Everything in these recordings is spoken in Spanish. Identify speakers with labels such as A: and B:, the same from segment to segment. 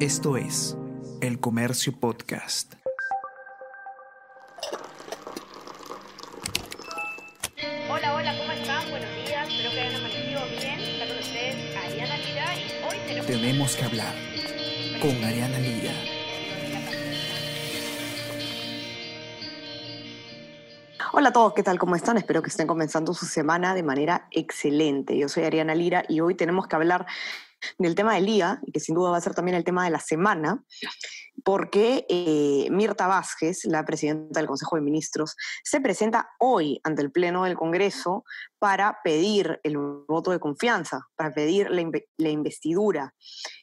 A: Esto es El Comercio Podcast.
B: Hola, hola, ¿cómo están? Buenos días, espero que hayan amanecido bien. Está con ustedes Ariana Lira y hoy tenemos...
A: Tenemos que hablar con Ariana Lira.
C: Hola a todos, ¿qué tal? ¿Cómo están? Espero que estén comenzando su semana de manera excelente. Yo soy Ariana Lira y hoy tenemos que hablar del tema del día, y que sin duda va a ser también el tema de la semana, porque eh, Mirta Vázquez, la presidenta del Consejo de Ministros, se presenta hoy ante el Pleno del Congreso para pedir el voto de confianza, para pedir la, inve- la investidura.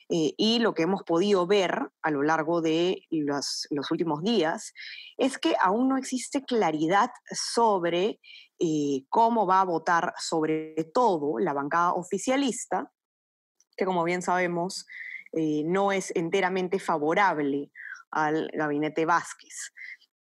C: Eh, y lo que hemos podido ver a lo largo de los, los últimos días es que aún no existe claridad sobre eh, cómo va a votar sobre todo la bancada oficialista, que como bien sabemos eh, no es enteramente favorable al gabinete Vázquez.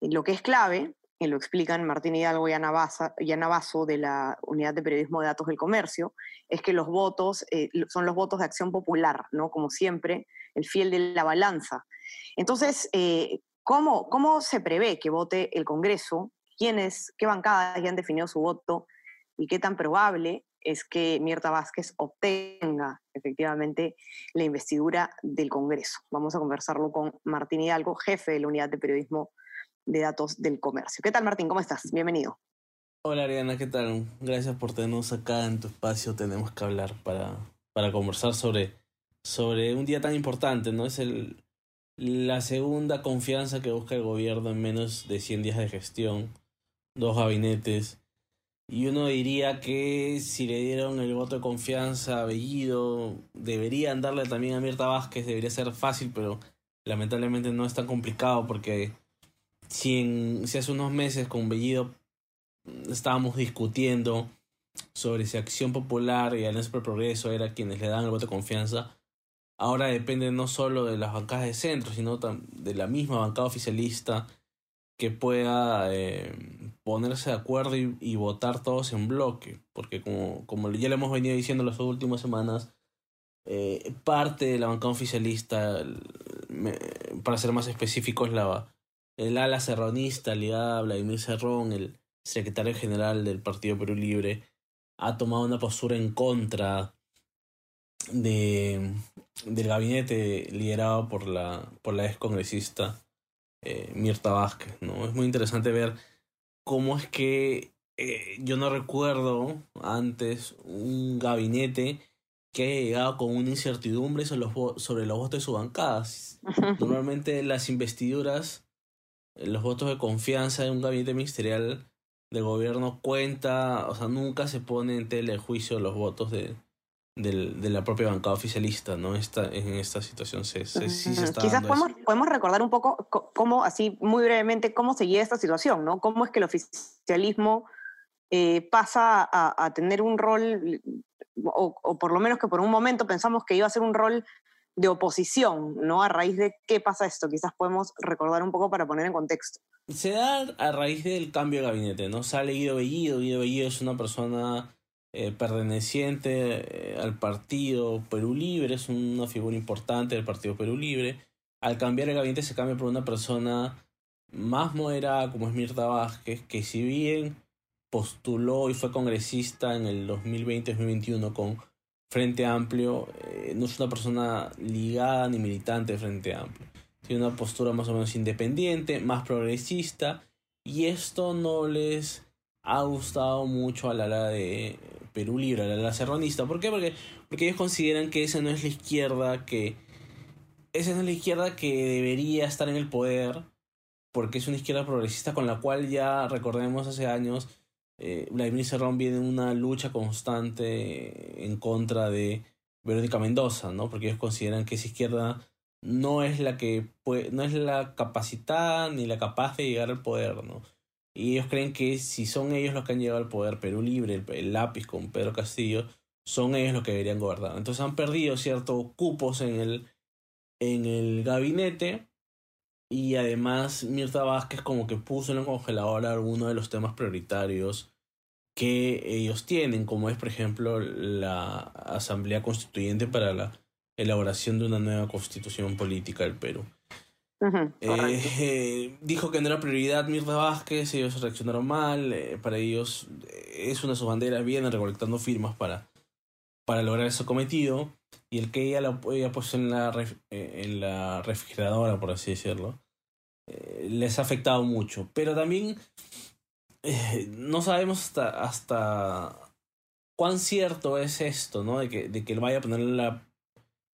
C: Eh, Lo que es clave, y lo explican Martín Hidalgo y Ana, Basso de la Unidad de Periodismo de Datos del Comercio, es que los votos eh, son los votos de acción popular, ¿no? Como siempre, el fiel de la balanza. Entonces, ¿cómo, ¿cómo se prevé que vote el Congreso? ¿Quiénes, qué bancadas ya han definido su voto? ¿Y qué tan probable es que Mirta Vázquez obtenga efectivamente la investidura del Congreso? Vamos a conversarlo con Martín Hidalgo, jefe de la Unidad de Periodismo de Datos del Comercio. ¿Qué tal, Martín? ¿Cómo estás? Bienvenido.
D: Hola Ariana, ¿qué tal? Gracias por tenernos acá en tu espacio. Tenemos que hablar para, para conversar sobre, sobre un día tan importante, ¿no? Es el, la segunda confianza que busca el gobierno en menos de 100 días de gestión, dos gabinetes. Y uno diría que si le dieron el voto de confianza a Bellido, deberían darle también a Mirta Vázquez, debería ser fácil, pero lamentablemente no es tan complicado porque si, en, si hace unos meses con Bellido estábamos discutiendo sobre si Acción Popular y Alianza por el Progreso era quienes le dan el voto de confianza. Ahora depende no solo de las bancadas de centro, sino de la misma bancada oficialista que pueda eh, ponerse de acuerdo y, votar todos en bloque. Porque como, como ya le hemos venido diciendo las últimas semanas, eh, parte de la bancada oficialista, para ser más específicos, la, el ala serronista ligada a Vladimir Cerrón, el secretario general del Partido Perú Libre, ha tomado una postura en contra de, del gabinete liderado por la, por la ex congresista eh, Mirta Vázquez. ¿no? Es muy interesante ver cómo es que eh, yo no recuerdo antes un gabinete que haya llegado con una incertidumbre sobre los, sobre los votos de su bancada. Normalmente las investiduras, eh, los votos de confianza de un gabinete ministerial de gobierno cuenta, o sea, nunca se pone en tela de juicio los votos de, del- de la propia bancada oficialista, ¿no? Esta, en esta situación se, se- sí se está
C: Quizás
D: dando
C: podemos,
D: eso.
C: podemos recordar un poco co- cómo, así muy brevemente, cómo se llega esta situación, ¿no? Cómo es que el oficialismo eh, pasa a, a tener un rol, o, o por lo menos que por un momento pensamos que iba a ser un rol de oposición, ¿no? A raíz de qué pasa esto, quizás podemos recordar un poco para poner en contexto.
D: Se da a raíz del cambio de gabinete, ¿no? Sale Guido Bellido. Guido Bellido es una persona eh, perteneciente eh, al partido Perú Libre, es una figura importante del partido Perú Libre. Al cambiar el gabinete se cambia por una persona más moderada como es Mirta Vázquez, que si bien postuló y fue congresista en el 2020-2021 con Frente Amplio, eh, no es una persona ligada ni militante de Frente Amplio tiene una postura más o menos independiente, más progresista, y esto no les ha gustado mucho a la ala de Perú Libre, a la ala serronista. ¿Por qué? Porque, porque ellos consideran que esa no es la izquierda que. Esa no es la izquierda que debería estar en el poder, porque es una izquierda progresista con la cual ya recordemos hace años. Eh, Vladimir Cerrón viene en una lucha constante en contra de Verónica Mendoza, ¿no? Porque ellos consideran que esa izquierda no es la que puede, no es la capacitada ni la capaz de llegar al poder, ¿no? Y ellos creen que si son ellos los que han llegado al poder, Perú Libre, el, lápiz con Pedro Castillo, son ellos los que deberían gobernar. Entonces han perdido ciertos cupos en el, en el gabinete y además Mirta Vázquez como que puso en el congelador algunos de los temas prioritarios que ellos tienen, como es por ejemplo la Asamblea Constituyente para la elaboración de una nueva constitución política del Perú. Eh, dijo que no era prioridad Mirta Vázquez, ellos reaccionaron mal, eh, para ellos eh, es una de sus banderas, vienen recolectando firmas para, para lograr ese cometido, y el que ella lo había puesto en la, en la refrigeradora, por así decirlo, les ha afectado mucho. Pero también no sabemos hasta, cuán cierto es esto, ¿no? De que, de que vaya a poner la,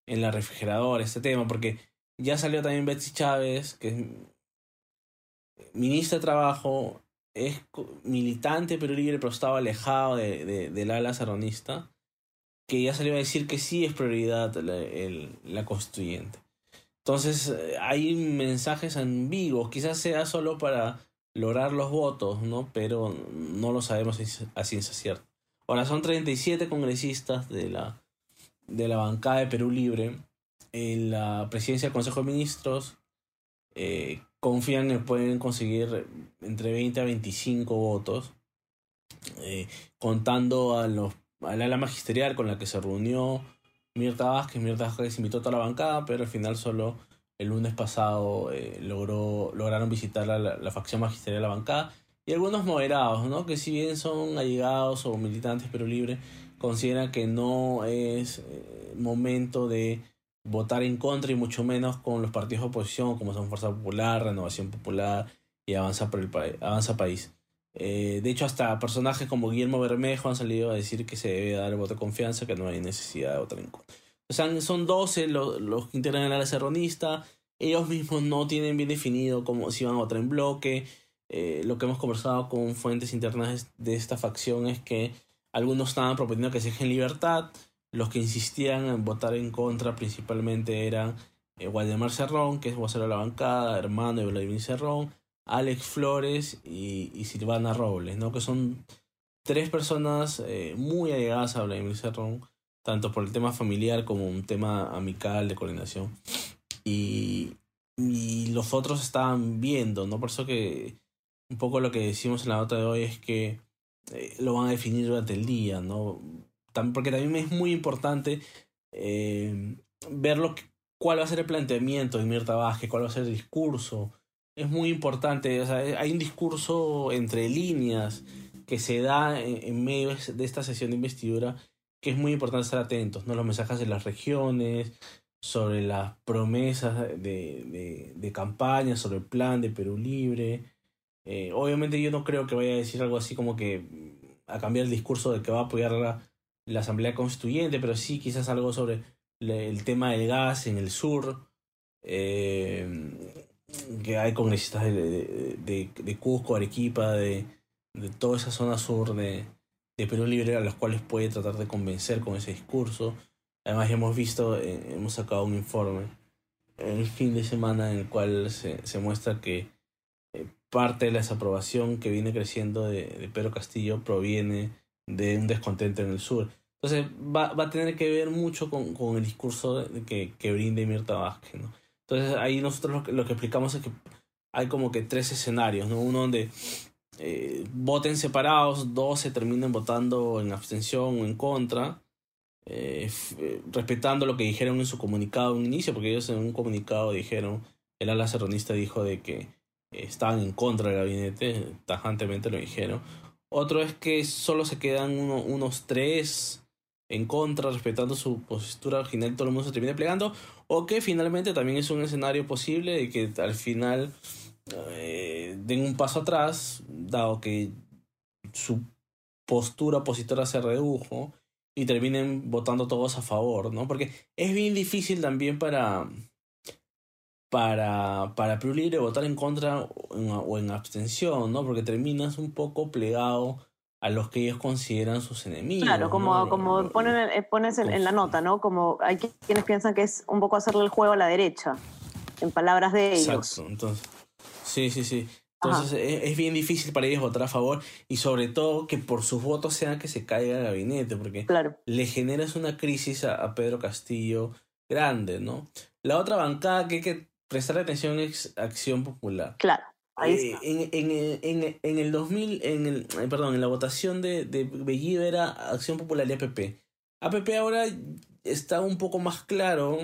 D: en la refrigeradora este tema, porque ya salió también Betsy Chávez, que es ministra de Trabajo, es militante pero libre, pero estaba alejado de, de, del ala saronista, que ya salió a decir que sí es prioridad la, la constituyente. Entonces hay mensajes ambiguos, quizás sea solo para lograr los votos, ¿no? Pero no lo sabemos a ciencia cierta. Ahora son 37 congresistas de la, de la bancada de Perú Libre en la presidencia del Consejo de Ministros eh, confían que pueden conseguir entre 20 a 25 votos, eh, contando a los al ala magisterial con la que se reunió Mirta Vázquez. Mirta Vázquez invitó a toda la bancada, pero al final solo el lunes pasado eh, logró, lograron visitar la, la, facción magisterial de la bancada. Y algunos moderados, ¿no? que si bien son allegados o militantes pero libres, consideran que no es momento de votar en contra y mucho menos con los partidos de oposición como son Fuerza Popular, Renovación Popular y Avanza, por el Avanza País. Eh, de hecho, hasta personajes como Guillermo Bermejo han salido a decir que se debe dar el voto de confianza, que no hay necesidad de votar en contra. O sea, son 12 los, los que integran el área serronista. Ellos mismos no tienen bien definido cómo si van a votar en bloque. Eh, lo que hemos conversado con fuentes internas de esta facción es que algunos estaban proponiendo que se deje en libertad, los que insistían en votar en contra principalmente eran eh, Waldemar Cerrón, que es vocero de la bancada, hermano de Vladimir Cerrón, Alex Flores y, Silvana Robles, ¿no? que son tres personas eh, muy allegadas a Vladimir Cerrón, tanto por el tema familiar como un tema amical de coordinación. Y, y los otros estaban viendo, ¿no? Por eso que un poco lo que decimos en la nota de hoy es que eh, lo van a definir durante el día, ¿no? Porque también es muy importante eh, ver lo cuál va a ser el planteamiento de Mirta Vázquez, cuál va a ser el discurso. Es muy importante, o sea, hay un discurso entre líneas que se da en, medio de esta sesión de investidura que es muy importante estar atentos, ¿no? Los mensajes de las regiones, sobre las promesas de, de, campaña, sobre el plan de Perú Libre. Eh, obviamente yo no creo que vaya a decir algo así como que a cambiar el discurso de que va a apoyar la, la Asamblea Constituyente, pero sí quizás algo sobre el tema del gas en el sur, eh, que hay congresistas de, de, Cusco, Arequipa, de, de toda esa zona sur de, de Perú Libre, a los cuales puede tratar de convencer con ese discurso. Además hemos visto, eh, hemos sacado un informe el fin de semana en el cual se, se muestra que eh, parte de la desaprobación que viene creciendo de, de Pedro Castillo proviene de un descontento en el sur. Entonces va, va a tener que ver mucho con, con el discurso que, que brinde Mirta Vázquez, ¿no? Entonces ahí nosotros lo que, lo que explicamos es que hay como que tres escenarios, ¿no? Uno donde eh, voten separados, dos se terminen votando en abstención o en contra, eh, eh, respetando lo que dijeron en su comunicado en inicio, porque ellos en un comunicado dijeron, el ala serronista dijo de que estaban en contra del gabinete, tajantemente lo dijeron. Otro es que solo se quedan uno, unos tres en contra, respetando su postura original, todo el mundo se termina plegando, o que finalmente también es un escenario posible de que al final eh, den un paso atrás, dado que su postura opositora se redujo y terminen votando todos a favor, ¿no? Porque es bien difícil también para para para votar en contra o en, o en abstención, ¿no? Porque terminas un poco plegado a los que ellos consideran sus enemigos.
C: Claro, como, como ponen, eh, pones en, la nota, ¿no? Como hay quienes piensan que es un poco hacerle el juego a la derecha, en palabras de ellos.
D: Exacto, entonces, sí, sí, sí. Entonces es, bien difícil para ellos votar a favor y sobre todo que por sus votos sea que se caiga el gabinete, porque
C: claro.
D: le generas una crisis a, a, Pedro Castillo grande, ¿no? La otra bancada que hay que prestar atención es Acción Popular.
C: Claro.
D: Eh, en, en, en, en, el 2000, en el, perdón, en la votación de, de Bellido era Acción Popular y APP. APP ahora está un poco más claro.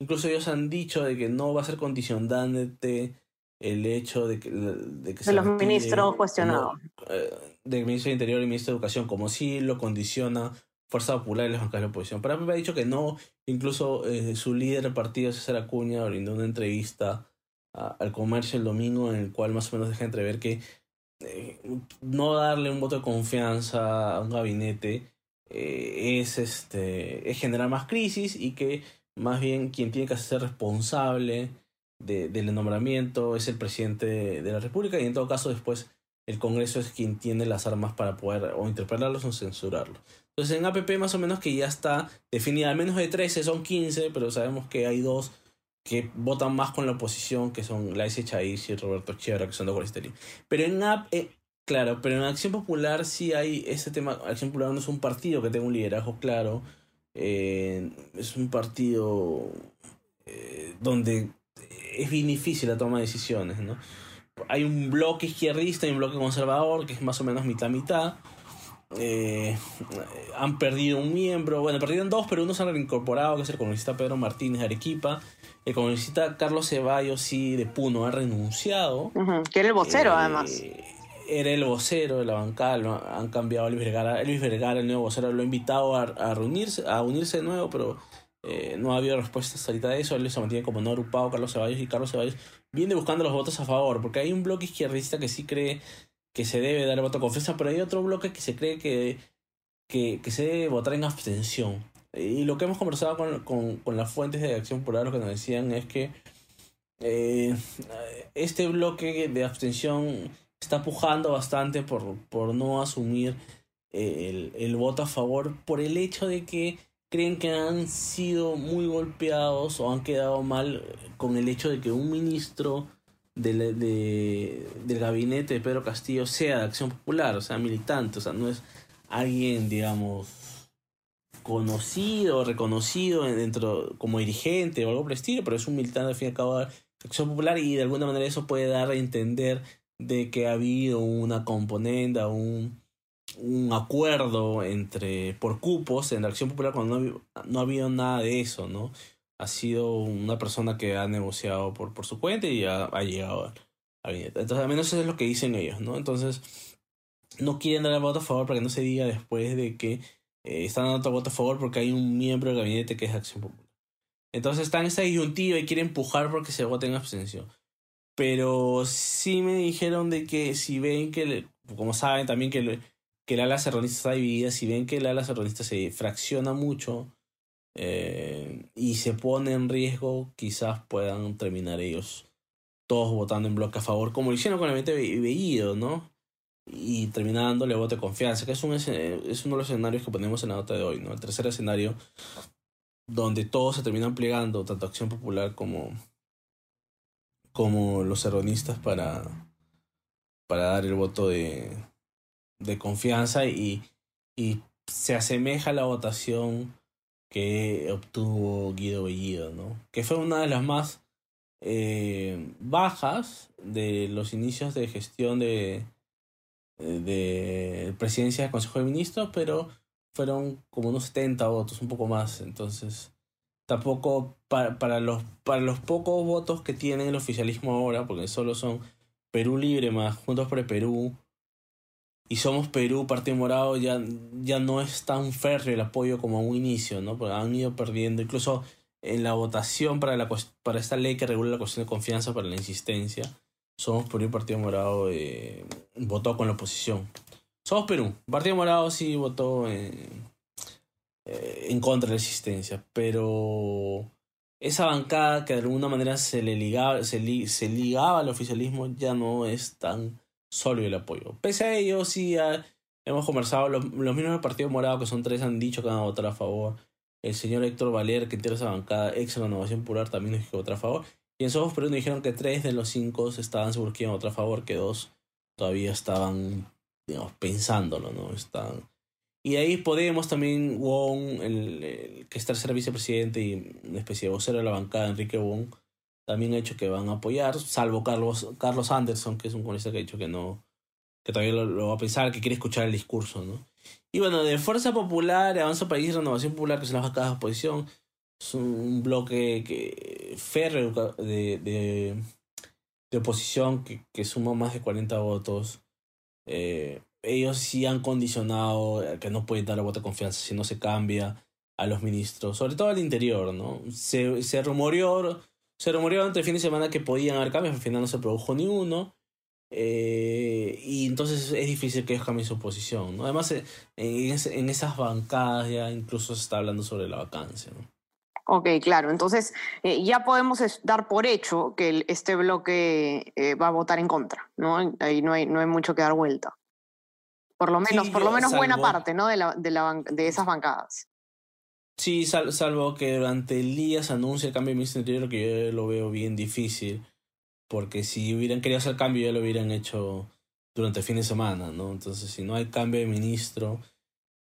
D: Incluso ellos han dicho de que no va a ser condicionante el hecho de que, de, que
C: de los ministros cuestionados.
D: Eh, del ministro de Interior y ministro de Educación, como si lo condiciona Fuerza Popular y los bancas de la oposición. Pero me ha dicho que no. Incluso eh, su líder del partido, César Acuña, brindó una entrevista al comercio el domingo en el cual más o menos deja entrever que eh, no darle un voto de confianza a un gabinete eh, es, este, es generar más crisis y que más bien quien tiene que ser responsable de, del nombramiento es el presidente de la República y en todo caso después el Congreso es quien tiene las armas para poder o interpelarlos o censurarlos. Entonces en APP más o menos que ya está definida, al menos de 13 son 15, pero sabemos que hay dos que votan más con la oposición, que son Laisy Chaiz y Roberto Chiara, que son de Guaristerín. Pero en AP, eh, claro, pero en Acción Popular sí hay ese tema. Acción Popular no es un partido que tenga un liderazgo claro. Eh, es un partido eh, donde es bien difícil la toma de decisiones, ¿no? Hay un bloque izquierdista y un bloque conservador que es más o menos mitad-mitad. Han perdido un miembro, bueno, perdieron dos, pero uno se ha reincorporado, que es el congresista Pedro Martínez de Arequipa, el congresista Carlos Ceballos sí de Puno ha renunciado.
C: que era el vocero, eh, además.
D: Era el vocero de la bancada, han cambiado a Luis Vergara. Luis Vergara, el nuevo vocero, lo ha invitado a, reunirse, a unirse de nuevo, pero eh, no ha habido respuesta ahorita de eso. Él se mantiene como no agrupado Carlos Ceballos y Carlos Ceballos viene buscando los votos a favor, porque hay un bloque izquierdista que sí cree que se debe dar el voto de confianza, pero hay otro bloque que se cree que, que, se debe votar en abstención. Y lo que hemos conversado con, con, las fuentes de Acción Popular, lo que nos decían es que eh, este bloque de abstención está pujando bastante por, por no asumir el, el, voto a favor por el hecho de que creen que han sido muy golpeados o han quedado mal con el hecho de que un ministro de, de, del gabinete de Pedro Castillo sea de Acción Popular, o sea, militante, o sea, no es alguien, digamos, conocido, reconocido dentro como dirigente o algo por el pero es un militante al fin y al cabo de Acción Popular y de alguna manera eso puede dar a entender de que ha habido una componente, un, un acuerdo entre por cupos en la Acción Popular cuando no, no ha habido nada de eso, ¿no? Ha sido una persona que ha negociado por, por su cuenta y ha, ha llegado a Entonces, al menos eso es lo que dicen ellos, ¿no? Entonces, no quieren dar el voto a favor para que no se diga después de que eh, están dando otro voto a favor porque hay un miembro del gabinete que es Acción Popular. Entonces están en esa disyuntiva y quieren empujar porque se vote en abstención. Pero sí me dijeron de que si ven que, como saben también que, que el ala serronista está dividida, si ven que el ala serronista se fracciona mucho eh, y se pone en riesgo, quizás puedan terminar ellos todos votando en bloque a favor, como lo hicieron con el 20 Bellido, ¿no? y termina dándole voto de confianza, que es, un, es uno de los escenarios que ponemos en la nota de hoy, ¿no? El tercer escenario, donde todos se terminan plegando, tanto Acción Popular como, como los erronistas para, para dar el voto de, de confianza y, y se asemeja a la votación que obtuvo Guido Bellido, ¿no? Que fue una de las más eh, bajas de los inicios de gestión de, de presidencia del Consejo de Ministros, pero fueron como unos 70 votos, un poco más. Entonces, tampoco para, para, los, para los pocos votos que tiene el oficialismo ahora, porque solo son Perú Libre más Juntos por el Perú, y Somos Perú, Partido Morado, ya, ya no es tan férreo el apoyo como a un inicio, ¿no? Porque han ido perdiendo, incluso en la votación para, la, para esta ley que regula la cuestión de confianza para la insistencia somos Perú y Partido Morado eh, votó con la oposición. Somos Perú. Partido Morado sí votó en, eh, en contra de la existencia, pero esa bancada que de alguna manera se le ligaba, se, se ligaba al oficialismo ya no es tan sólido el apoyo. Pese a ello, sí hemos conversado, los, los mismos del Partido Morado, que son tres, han dicho que van a votar a favor. El señor Héctor Valer, que tiene esa bancada, ex Renovación Popular, también dijo que votar a favor. Y en Somos Perú dijeron que tres de los cinco estaban seguros que iban a votar a favor, que dos todavía estaban, pensándolo, ¿no? Están... Y ahí Podemos también, Wong, el, que es tercer vicepresidente y una especie de vocero de la bancada, Enrique Wong, también ha dicho que van a apoyar, salvo Carlos, Carlos Anderson, que es un comunista que ha dicho que no, que todavía lo, va a pensar, que quiere escuchar el discurso, ¿no? Y bueno, de Fuerza Popular, Avanza País, Renovación Popular, que son las bancadas de oposición, es un bloque que férreo de, de, de oposición que, que, suma más de 40 votos. Eh, ellos sí han condicionado que no pueden dar voto de confianza si no se cambia a los ministros, sobre todo al interior, ¿no? Se, se rumoreó, se rumoreó antes el fin de semana que podían haber cambios, al final no se produjo ni uno. Eh, y entonces es difícil que ellos cambien su posición, ¿no? Además, en, en esas bancadas ya incluso se está hablando sobre la vacancia, ¿no?
C: Ok, claro. Entonces, eh, ya podemos dar por hecho que el, este bloque eh, va a votar en contra, ¿no? Ahí no hay, no hay mucho que dar vuelta. Por lo menos,
D: Sí,
C: por lo menos buena parte, ¿no? De, la, de, la de esas bancadas.
D: Sí, sal- salvo que durante el día se anuncie el cambio de ministro Interior, que yo lo veo bien difícil, porque si hubieran querido hacer cambio ya lo hubieran hecho durante el fin de semana, ¿no? Entonces, si no hay cambio de ministro...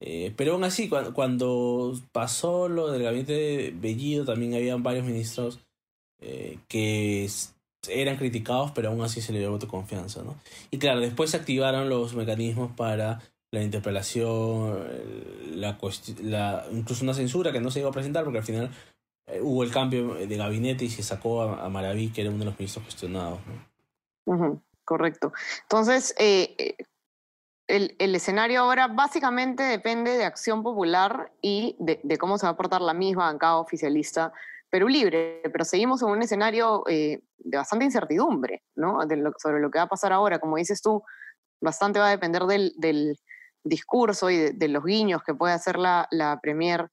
D: eh, pero aún así, cuando, cuando pasó lo del gabinete de Bellido, también habían varios ministros eh, que eran criticados, pero aún así se le dio voto confianza, ¿no? Y claro, después se activaron los mecanismos para la interpelación, el- la, la incluso una censura que no se iba a presentar porque al final eh, hubo el cambio de gabinete y se sacó a, Maraví, que era uno de los ministros cuestionados.
C: correcto. Entonces, eh, eh, el, el escenario ahora básicamente depende de Acción Popular y de, cómo se va a portar la misma bancada oficialista Perú Libre, pero seguimos en un escenario de bastante incertidumbre, ¿no? Sobre lo que va a pasar ahora. Como dices tú, bastante va a depender del discurso y de, de los guiños que puede hacer la, la Premier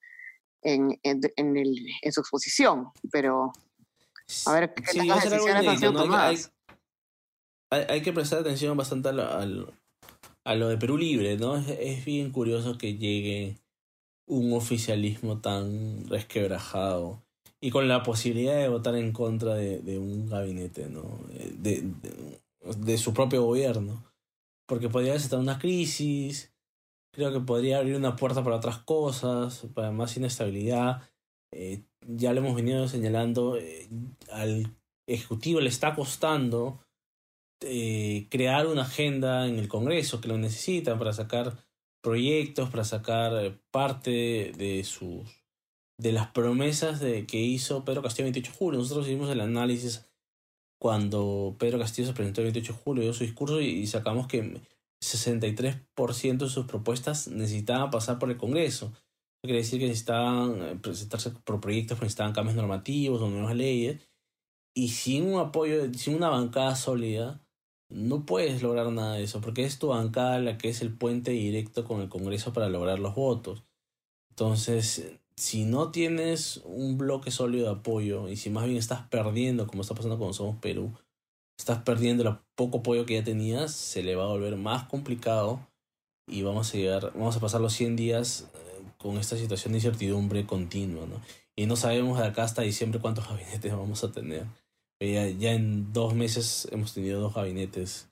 C: en, en, en el- en su exposición, pero a ver qué
D: Sí. Hay-
C: tomadas.
D: Hay, hay- hay que prestar atención bastante a lo, al- a lo de Perú Libre, ¿no? Es, es bien curioso que llegue un oficialismo tan resquebrajado y con la posibilidad de votar en contra de, de un gabinete, ¿no? De, de, de su propio gobierno. Porque podría estar una crisis, creo que podría abrir una puerta para otras cosas, para más inestabilidad. Eh, ya lo hemos venido señalando, eh, al Ejecutivo le está costando eh, crear una agenda en el Congreso que lo necesitan para sacar proyectos, para sacar eh, parte de sus de las promesas de, que hizo Pedro Castillo el 28 de julio. Nosotros hicimos el análisis cuando Pedro Castillo se presentó el 28 de julio, dio su discurso y sacamos que 63% de sus propuestas necesitaban pasar por el Congreso. Eso quiere decir que necesitaban eh, presentarse por proyectos, necesitaban cambios normativos o nuevas leyes. Y sin un apoyo, sin una bancada sólida, no puedes lograr nada de eso, porque es tu bancada la que es el puente directo con el Congreso para lograr los votos. Entonces, si no tienes un bloque sólido de apoyo y si más bien estás perdiendo, como está pasando con Somos Perú, estás perdiendo el poco apoyo que ya tenías, se le va a volver más complicado y vamos a llegar, vamos a pasar los 100 días eh, con esta situación de incertidumbre continua, ¿no? Y no sabemos de acá hasta diciembre cuántos gabinetes vamos a tener. Eh, Ya, ya en dos meses hemos tenido dos gabinetes,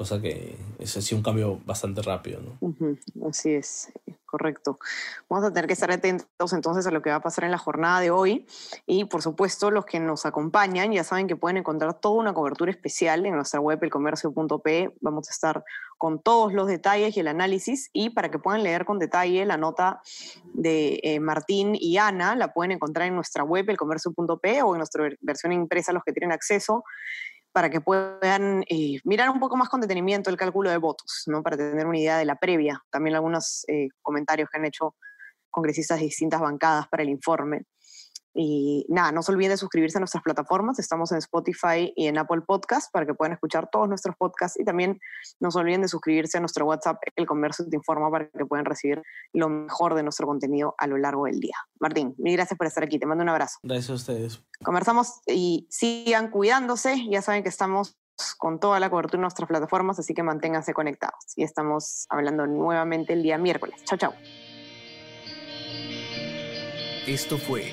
D: cosa que es así un cambio bastante rápido, ¿no?
C: Ujú, Así es, correcto. Vamos a tener que estar atentos entonces a lo que va a pasar en la jornada de hoy y por supuesto los que nos acompañan ya saben que pueden encontrar toda una cobertura especial en nuestra web elcomercio.pe. Vamos a estar con todos los detalles y el análisis y para que puedan leer con detalle la nota de eh, Martín y Ana la pueden encontrar en nuestra web elcomercio.pe o en nuestra ver- versión impresa los que tienen acceso para que puedan eh, mirar un poco más con detenimiento el cálculo de votos, ¿no? para tener una idea de la previa. También algunos eh, comentarios que han hecho congresistas de distintas bancadas para el informe. Y nada, no se olviden de suscribirse a nuestras plataformas. Estamos en Spotify y en Apple Podcast para que puedan escuchar todos nuestros podcasts. Y también no se olviden de suscribirse a nuestro WhatsApp, El Comercio Te Informa, para que puedan recibir lo mejor de nuestro contenido a lo largo del día. Martín, mil gracias por estar aquí. Te mando un abrazo
D: Gracias a ustedes.
C: conversamos y sigan cuidándose. Ya saben que estamos con toda la cobertura en nuestras plataformas, así que manténganse conectados. Y estamos hablando nuevamente el día miércoles. Chao, chao.
A: Esto fue